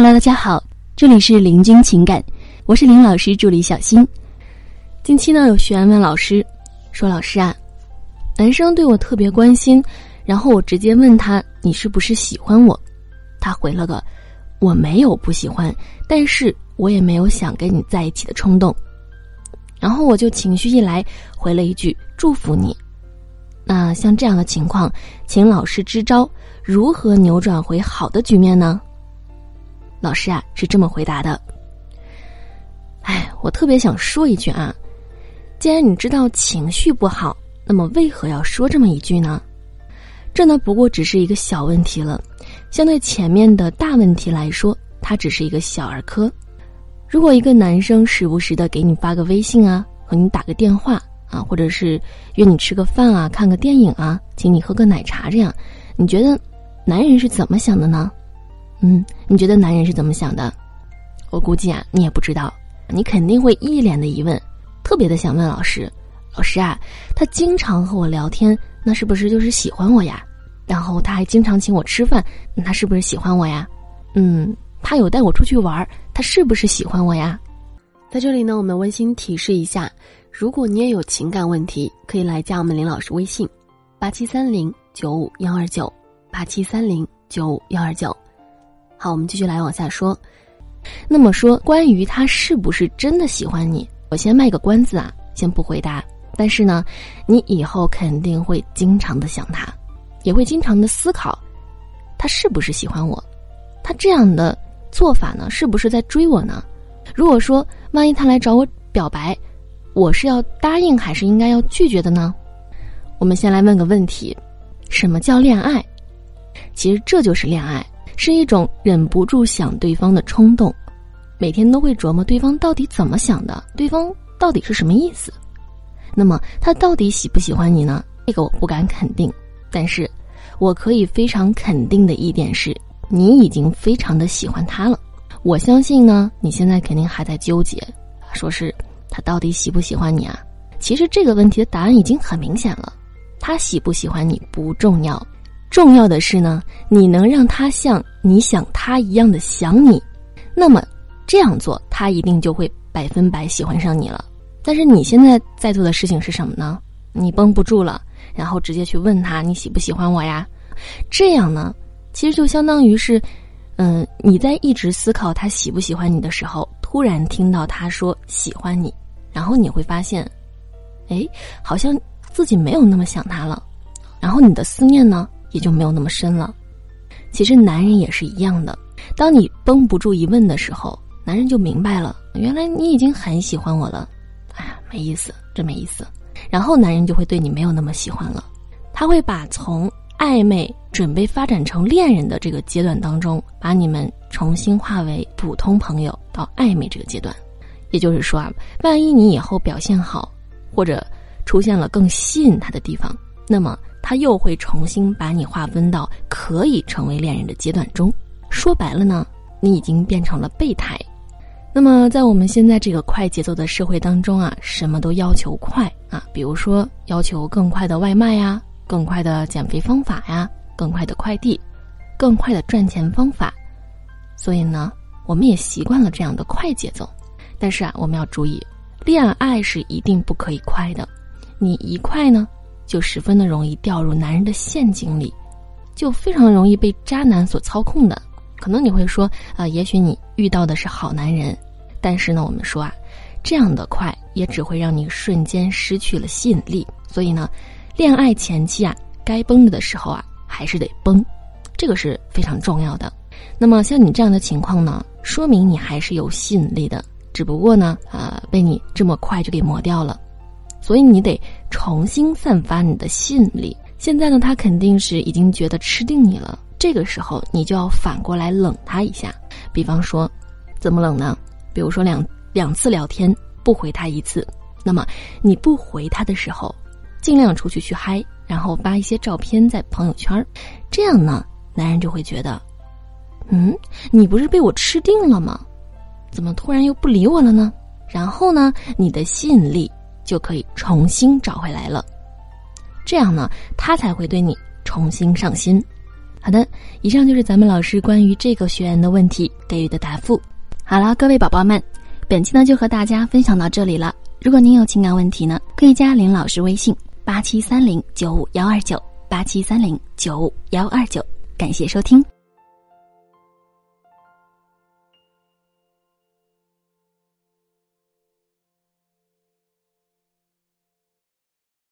Hello，大家好，这里是林君情感，我是林老师助理小新。近期呢，有学员问老师说：“老师啊，男生对我特别关心，然后我直接问他你是不是喜欢我？他回了个我没有不喜欢，但是我也没有想跟你在一起的冲动。然后我就情绪一来回了一句祝福你。那像这样的情况，请老师支招，如何扭转回好的局面呢？”老师啊，是这么回答的。哎，我特别想说一句啊，既然你知道情绪不好，那么为何要说这么一句呢？这呢，不过只是一个小问题了，相对前面的大问题来说，它只是一个小儿科。如果一个男生时不时的给你发个微信啊，和你打个电话啊，或者是约你吃个饭啊、看个电影啊、请你喝个奶茶这样，你觉得男人是怎么想的呢？嗯，你觉得男人是怎么想的？我估计啊，你也不知道，你肯定会一脸的疑问，特别的想问老师：“老师啊，他经常和我聊天，那是不是就是喜欢我呀？然后他还经常请我吃饭，那他是不是喜欢我呀？嗯，他有带我出去玩，他是不是喜欢我呀？”在这里呢，我们温馨提示一下：如果你也有情感问题，可以来加我们林老师微信：八七三零九五幺二九八七三零九五幺二九。好，我们继续来往下说。那么说，关于他是不是真的喜欢你，我先卖个关子啊，先不回答。但是呢，你以后肯定会经常的想他，也会经常的思考，他是不是喜欢我？他这样的做法呢，是不是在追我呢？如果说万一他来找我表白，我是要答应还是应该要拒绝的呢？我们先来问个问题：什么叫恋爱？其实这就是恋爱。是一种忍不住想对方的冲动，每天都会琢磨对方到底怎么想的，对方到底是什么意思。那么他到底喜不喜欢你呢？这个我不敢肯定，但是我可以非常肯定的一点是，你已经非常的喜欢他了。我相信呢，你现在肯定还在纠结，说是他到底喜不喜欢你啊？其实这个问题的答案已经很明显了，他喜不喜欢你不重要。重要的是呢，你能让他像你想他一样的想你，那么这样做他一定就会百分百喜欢上你了。但是你现在在做的事情是什么呢？你绷不住了，然后直接去问他你喜不喜欢我呀？这样呢，其实就相当于是，嗯，你在一直思考他喜不喜欢你的时候，突然听到他说喜欢你，然后你会发现，哎，好像自己没有那么想他了，然后你的思念呢？也就没有那么深了。其实男人也是一样的，当你绷不住一问的时候，男人就明白了，原来你已经很喜欢我了。哎呀，没意思，真没意思。然后男人就会对你没有那么喜欢了，他会把从暧昧准备发展成恋人的这个阶段当中，把你们重新化为普通朋友到暧昧这个阶段。也就是说啊，万一你以后表现好，或者出现了更吸引他的地方，那么。他又会重新把你划分到可以成为恋人的阶段中。说白了呢，你已经变成了备胎。那么，在我们现在这个快节奏的社会当中啊，什么都要求快啊，比如说要求更快的外卖呀，更快的减肥方法呀，更快的快递，更快的赚钱方法。所以呢，我们也习惯了这样的快节奏。但是啊，我们要注意，恋爱是一定不可以快的。你一快呢？就十分的容易掉入男人的陷阱里，就非常容易被渣男所操控的。可能你会说啊，也许你遇到的是好男人，但是呢，我们说啊，这样的快也只会让你瞬间失去了吸引力。所以呢，恋爱前期啊，该崩的时候啊，还是得崩，这个是非常重要的。那么像你这样的情况呢，说明你还是有吸引力的，只不过呢，啊，被你这么快就给磨掉了。所以你得重新散发你的吸引力。现在呢，他肯定是已经觉得吃定你了。这个时候，你就要反过来冷他一下。比方说，怎么冷呢？比如说两两次聊天不回他一次，那么你不回他的时候，尽量出去去嗨，然后发一些照片在朋友圈。这样呢，男人就会觉得，嗯，你不是被我吃定了吗？怎么突然又不理我了呢？然后呢，你的吸引力。就可以重新找回来了，这样呢，他才会对你重新上心。好的，以上就是咱们老师关于这个学员的问题给予的答复。好了，各位宝宝们，本期呢就和大家分享到这里了。如果您有情感问题呢，可以加林老师微信八七三零九五幺二九八七三零九五幺二九。感谢收听。